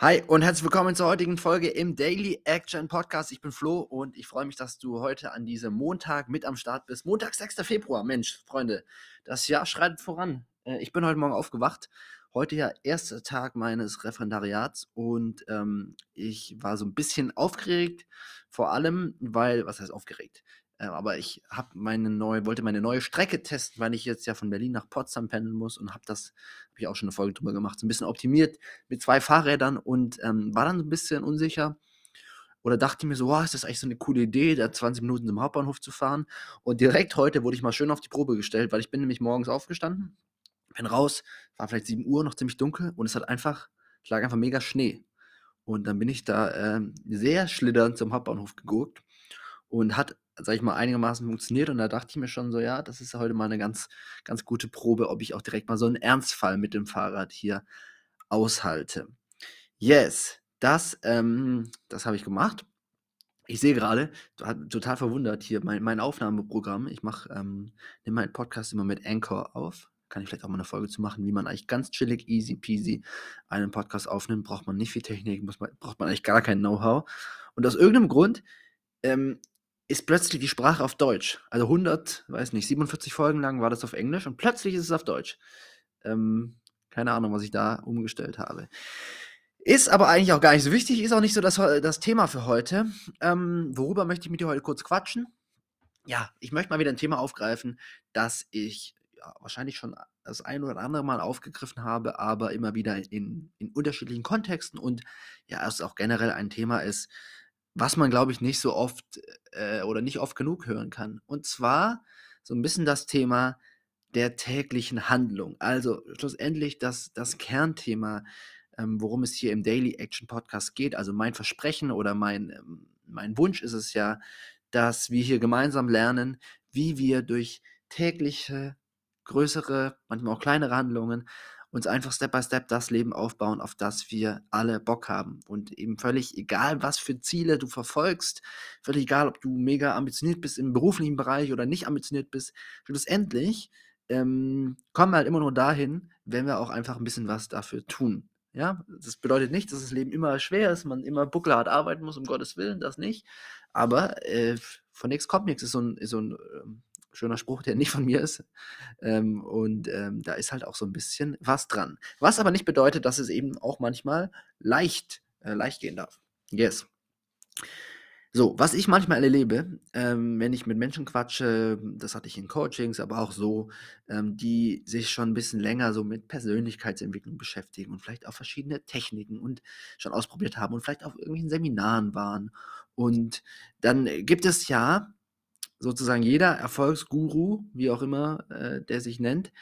Hi und herzlich willkommen zur heutigen Folge im Daily Action Podcast. Ich bin Flo und ich freue mich, dass du heute an diesem Montag mit am Start bist. Montag, 6. Februar. Mensch, Freunde, das Jahr schreitet voran. Äh, ich bin heute Morgen aufgewacht. Heute ja erster Tag meines Referendariats und ähm, ich war so ein bisschen aufgeregt, vor allem, weil, was heißt aufgeregt? Äh, aber ich habe meine neue, wollte meine neue Strecke testen, weil ich jetzt ja von Berlin nach Potsdam pendeln muss und habe das, habe ich auch schon eine Folge drüber gemacht, so ein bisschen optimiert mit zwei Fahrrädern und ähm, war dann so ein bisschen unsicher oder dachte mir so, wow, ist das eigentlich so eine coole Idee, da 20 Minuten zum Hauptbahnhof zu fahren. Und direkt heute wurde ich mal schön auf die Probe gestellt, weil ich bin nämlich morgens aufgestanden, bin raus, war vielleicht 7 Uhr, noch ziemlich dunkel und es hat einfach, es lag einfach mega Schnee. Und dann bin ich da äh, sehr schlitternd zum Hauptbahnhof gegurkt und hat sag ich mal, einigermaßen funktioniert. Und da dachte ich mir schon so, ja, das ist heute mal eine ganz, ganz gute Probe, ob ich auch direkt mal so einen Ernstfall mit dem Fahrrad hier aushalte. Yes, das, ähm, das habe ich gemacht. Ich sehe gerade, total verwundert hier mein, mein Aufnahmeprogramm. Ich mache, ähm, nehme meinen Podcast immer mit Anchor auf. Kann ich vielleicht auch mal eine Folge zu machen, wie man eigentlich ganz chillig, easy peasy einen Podcast aufnimmt. Braucht man nicht viel Technik, muss man, braucht man eigentlich gar kein Know-how. Und aus irgendeinem Grund ähm, ist plötzlich die Sprache auf Deutsch. Also 100, weiß nicht, 47 Folgen lang war das auf Englisch und plötzlich ist es auf Deutsch. Ähm, keine Ahnung, was ich da umgestellt habe. Ist aber eigentlich auch gar nicht so wichtig, ist auch nicht so das, das Thema für heute. Ähm, worüber möchte ich mit dir heute kurz quatschen? Ja, ich möchte mal wieder ein Thema aufgreifen, das ich ja, wahrscheinlich schon das ein oder andere Mal aufgegriffen habe, aber immer wieder in, in unterschiedlichen Kontexten und ja, es auch generell ein Thema ist, was man, glaube ich, nicht so oft äh, oder nicht oft genug hören kann. Und zwar so ein bisschen das Thema der täglichen Handlung. Also schlussendlich das, das Kernthema, ähm, worum es hier im Daily Action Podcast geht. Also mein Versprechen oder mein, ähm, mein Wunsch ist es ja, dass wir hier gemeinsam lernen, wie wir durch tägliche, größere, manchmal auch kleinere Handlungen uns einfach Step by Step das Leben aufbauen, auf das wir alle Bock haben. Und eben völlig egal, was für Ziele du verfolgst, völlig egal, ob du mega ambitioniert bist im beruflichen Bereich oder nicht ambitioniert bist, schlussendlich ähm, kommen wir halt immer nur dahin, wenn wir auch einfach ein bisschen was dafür tun. Ja, das bedeutet nicht, dass das Leben immer schwer ist, man immer buckelhart arbeiten muss, um Gottes Willen, das nicht. Aber äh, von nichts kommt nichts, ist so ein, ist so ein ähm, schöner Spruch, der nicht von mir ist. Ähm, und ähm, da ist halt auch so ein bisschen was dran. Was aber nicht bedeutet, dass es eben auch manchmal leicht, äh, leicht gehen darf. Yes. So, was ich manchmal erlebe, ähm, wenn ich mit Menschen quatsche, das hatte ich in Coachings, aber auch so, ähm, die sich schon ein bisschen länger so mit Persönlichkeitsentwicklung beschäftigen und vielleicht auch verschiedene Techniken und schon ausprobiert haben und vielleicht auf irgendwelchen Seminaren waren. Und dann gibt es ja sozusagen jeder Erfolgsguru, wie auch immer äh, der sich nennt,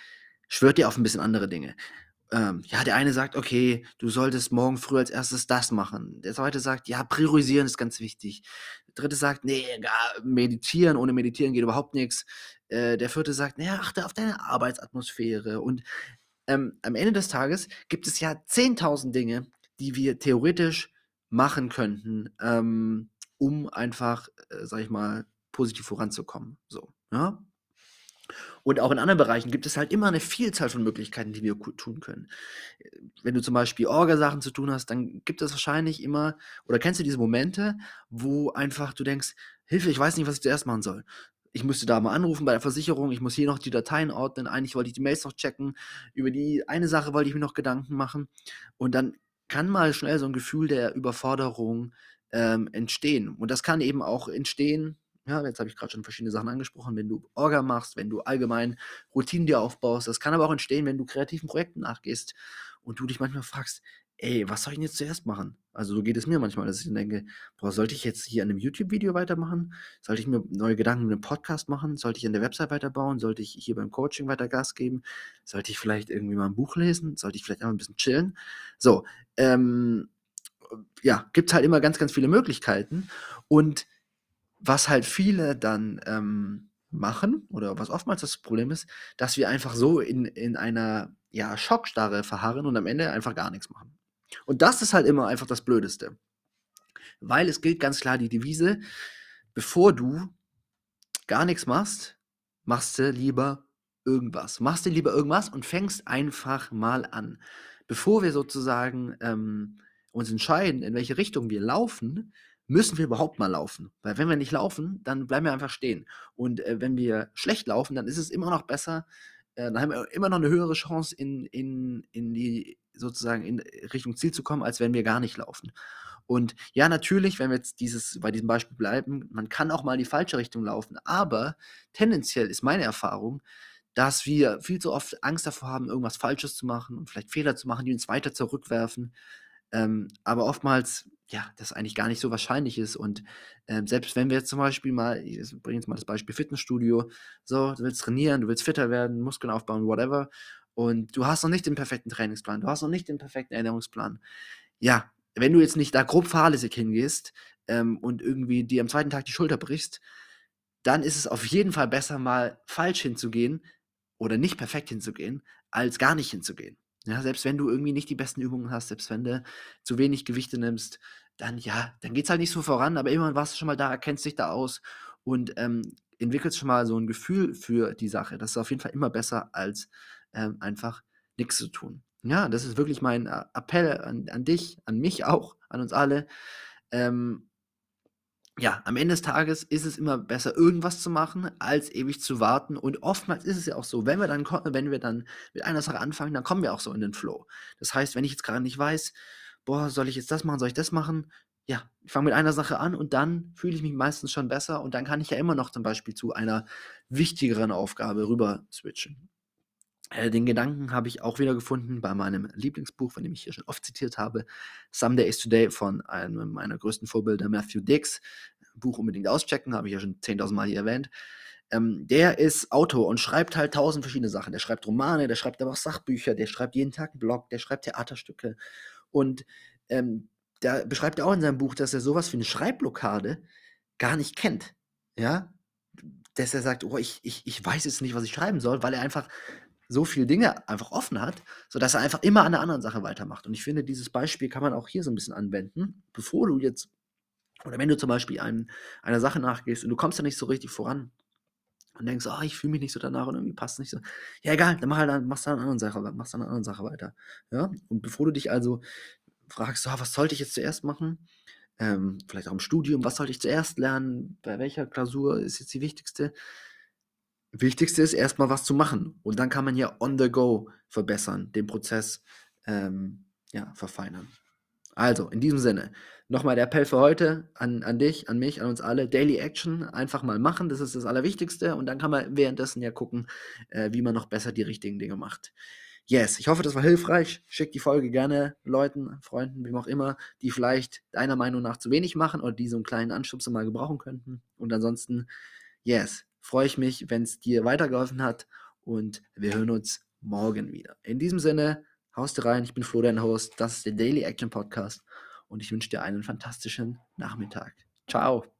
schwört dir auf ein bisschen andere Dinge. Ähm, ja, der eine sagt, okay, du solltest morgen früh als erstes das machen. Der zweite sagt, ja, priorisieren ist ganz wichtig. Der dritte sagt, nee, meditieren, ohne meditieren geht überhaupt nichts. Äh, der vierte sagt, naja, achte auf deine Arbeitsatmosphäre. Und ähm, am Ende des Tages gibt es ja 10.000 Dinge, die wir theoretisch machen könnten, ähm, um einfach, äh, sag ich mal, positiv voranzukommen. So, ja. Und auch in anderen Bereichen gibt es halt immer eine Vielzahl von Möglichkeiten, die wir tun können. Wenn du zum Beispiel Orgasachen zu tun hast, dann gibt es wahrscheinlich immer, oder kennst du diese Momente, wo einfach du denkst, Hilfe, ich weiß nicht, was ich zuerst machen soll. Ich müsste da mal anrufen bei der Versicherung, ich muss hier noch die Dateien ordnen, eigentlich wollte ich die Mails noch checken, über die eine Sache wollte ich mir noch Gedanken machen. Und dann kann mal schnell so ein Gefühl der Überforderung ähm, entstehen. Und das kann eben auch entstehen, ja, jetzt habe ich gerade schon verschiedene Sachen angesprochen, wenn du Orga machst, wenn du allgemein Routinen dir aufbaust. Das kann aber auch entstehen, wenn du kreativen Projekten nachgehst und du dich manchmal fragst, ey, was soll ich denn jetzt zuerst machen? Also so geht es mir manchmal, dass ich denke, boah, sollte ich jetzt hier an einem YouTube-Video weitermachen? Sollte ich mir neue Gedanken mit einem Podcast machen? Sollte ich an der Website weiterbauen? Sollte ich hier beim Coaching weiter Gas geben? Sollte ich vielleicht irgendwie mal ein Buch lesen? Sollte ich vielleicht einfach ein bisschen chillen? So, ähm, ja, gibt halt immer ganz, ganz viele Möglichkeiten und was halt viele dann ähm, machen, oder was oftmals das Problem ist, dass wir einfach so in, in einer ja, Schockstarre verharren und am Ende einfach gar nichts machen. Und das ist halt immer einfach das Blödeste. Weil es gilt ganz klar die Devise, bevor du gar nichts machst, machst du lieber irgendwas. Machst du lieber irgendwas und fängst einfach mal an. Bevor wir sozusagen ähm, uns entscheiden, in welche Richtung wir laufen, müssen wir überhaupt mal laufen. Weil wenn wir nicht laufen, dann bleiben wir einfach stehen. Und äh, wenn wir schlecht laufen, dann ist es immer noch besser, äh, dann haben wir immer noch eine höhere Chance, in, in, in die sozusagen in Richtung Ziel zu kommen, als wenn wir gar nicht laufen. Und ja, natürlich, wenn wir jetzt dieses, bei diesem Beispiel bleiben, man kann auch mal in die falsche Richtung laufen, aber tendenziell ist meine Erfahrung, dass wir viel zu oft Angst davor haben, irgendwas Falsches zu machen und vielleicht Fehler zu machen, die uns weiter zurückwerfen. Ähm, aber oftmals, ja, das eigentlich gar nicht so wahrscheinlich ist. Und ähm, selbst wenn wir jetzt zum Beispiel mal, ich bringe jetzt mal das Beispiel Fitnessstudio, so, du willst trainieren, du willst fitter werden, Muskeln aufbauen, whatever, und du hast noch nicht den perfekten Trainingsplan, du hast noch nicht den perfekten Ernährungsplan. Ja, wenn du jetzt nicht da grob fahrlässig hingehst ähm, und irgendwie dir am zweiten Tag die Schulter brichst, dann ist es auf jeden Fall besser, mal falsch hinzugehen, oder nicht perfekt hinzugehen, als gar nicht hinzugehen. Ja, selbst wenn du irgendwie nicht die besten Übungen hast, selbst wenn du zu wenig Gewichte nimmst, dann ja, dann geht es halt nicht so voran, aber immerhin warst du schon mal da, kennst dich da aus und ähm, entwickelst schon mal so ein Gefühl für die Sache. Das ist auf jeden Fall immer besser, als ähm, einfach nichts zu tun. Ja, das ist wirklich mein äh, Appell an, an dich, an mich auch, an uns alle. Ähm, ja, am Ende des Tages ist es immer besser, irgendwas zu machen, als ewig zu warten. Und oftmals ist es ja auch so, wenn wir dann, wenn wir dann mit einer Sache anfangen, dann kommen wir auch so in den Flow. Das heißt, wenn ich jetzt gerade nicht weiß, boah, soll ich jetzt das machen, soll ich das machen? Ja, ich fange mit einer Sache an und dann fühle ich mich meistens schon besser und dann kann ich ja immer noch zum Beispiel zu einer wichtigeren Aufgabe rüber switchen. Äh, den Gedanken habe ich auch wieder gefunden bei meinem Lieblingsbuch, von dem ich hier schon oft zitiert habe, Someday is Today von einem meiner größten Vorbilder, Matthew Dix. Buch unbedingt auschecken, habe ich ja schon 10.000 Mal hier erwähnt. Ähm, der ist Autor und schreibt halt tausend verschiedene Sachen. Der schreibt Romane, der schreibt aber auch Sachbücher, der schreibt jeden Tag einen Blog, der schreibt Theaterstücke. Und ähm, da beschreibt er auch in seinem Buch, dass er sowas wie eine Schreibblockade gar nicht kennt. Ja, dass er sagt, oh, ich, ich, ich weiß jetzt nicht, was ich schreiben soll, weil er einfach so viele Dinge einfach offen hat, sodass er einfach immer an einer anderen Sache weitermacht. Und ich finde, dieses Beispiel kann man auch hier so ein bisschen anwenden, bevor du jetzt, oder wenn du zum Beispiel ein, einer Sache nachgehst und du kommst da nicht so richtig voran und denkst, oh, ich fühle mich nicht so danach und irgendwie passt es nicht so. Ja, egal, dann mach halt, machst du an einer anderen Sache, machst an anderen Sache weiter. Ja? Und bevor du dich also fragst, oh, was sollte ich jetzt zuerst machen? Ähm, vielleicht auch im Studium, was sollte ich zuerst lernen? Bei welcher Klausur ist jetzt die wichtigste? Wichtigste ist erstmal was zu machen. Und dann kann man ja on the go verbessern, den Prozess ähm, ja, verfeinern. Also, in diesem Sinne, nochmal der Appell für heute an, an dich, an mich, an uns alle. Daily Action einfach mal machen, das ist das Allerwichtigste. Und dann kann man währenddessen ja gucken, äh, wie man noch besser die richtigen Dinge macht. Yes, ich hoffe, das war hilfreich. Schick die Folge gerne Leuten, Freunden, wem auch immer, die vielleicht deiner Meinung nach zu wenig machen oder die so einen kleinen Anschubser mal gebrauchen könnten. Und ansonsten, yes, freue ich mich, wenn es dir weitergeholfen hat und wir hören uns morgen wieder. In diesem Sinne, haust rein, ich bin Flo, dein Host, das ist der Daily Action Podcast und ich wünsche dir einen fantastischen Nachmittag. Ciao.